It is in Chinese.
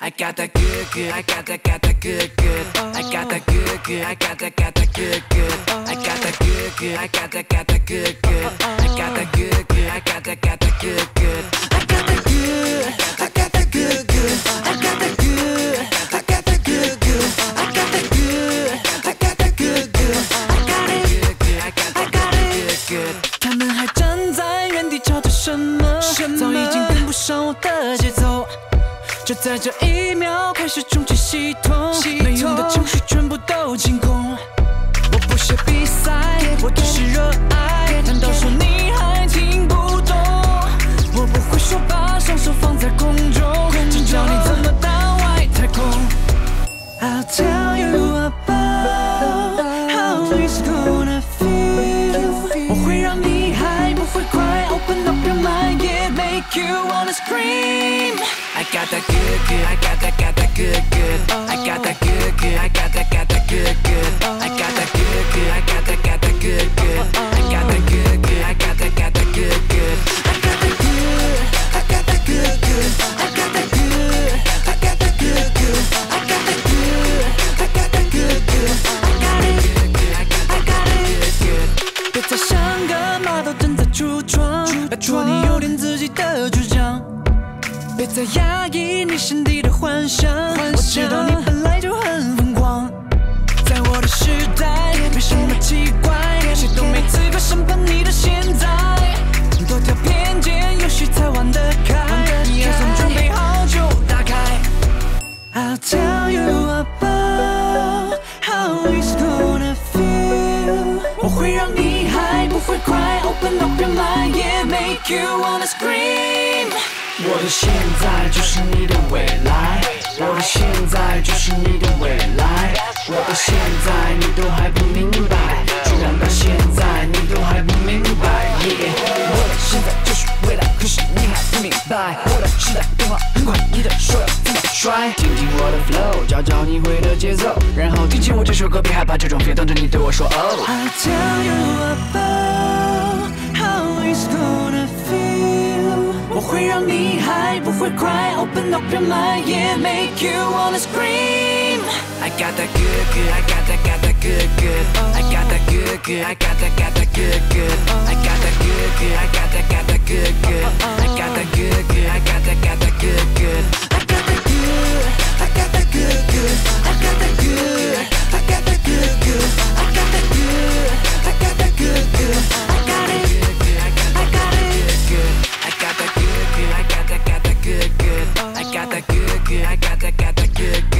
I got that good good, I got that got that good good. I got that good good, I got that got that good good. I got that good good, I got that got that good good. I got that good good, I got that got that good good. I got that good, I got that good good. I got that good, I got that good good. I got that good, I got that good good. I got that good good, I got that got that good good. 他们还站在原地吵着什么？早已经跟不上我的节奏。就在这一秒开始重启系统，没用的程序全部都清空。我不屑比赛，我只是热爱。难道说你还听不懂？我不会说把双手放在空中，请教你怎么到外太空。I'll tell you about how it's gonna make you wanna scream。 I got that good good, I got that got that good good. I got that good good, I got that got that good good. I got that good good, I got that got that good good. I got that good good, I got that got that good good. I got that good, I got that good good. I got that good, I got that good good. I got that good, I got that good good. I got it good good, I got I got it good good. 别再像个马都正在出装，拜托你有点自己的主张。 别再压抑你心底的幻想，我知道你本来就很疯狂。在我的时代，没什么奇怪，谁都没资格审判你的现在。多条偏见，游戏才玩得开，你还算准备好就打开。I'll tell you about how it's gonna feel。我会让你还不会 cry，Open up your mind, yeah, make you wanna scream。我的现在就是你的未来，我的现在就是你的未来，我的现在你都还不明白，居然到现在你都还不明白。Yeah，我的现在就是未来，可是你还不明白。我的时代变化很快，你的手要怎么甩？听听我的 flow，找找你会的节奏，然后听起我这首歌，别害怕这种 feel，等着你对我说哦。I'll tell you about how it's gonna feel。会让你还不会快，Open up your mind, yeah, make you wanna scream。 I got that good good, I got that got that good good. I got that good good, I got that got that good good. I got that good good, good, good. I got that, got good, good.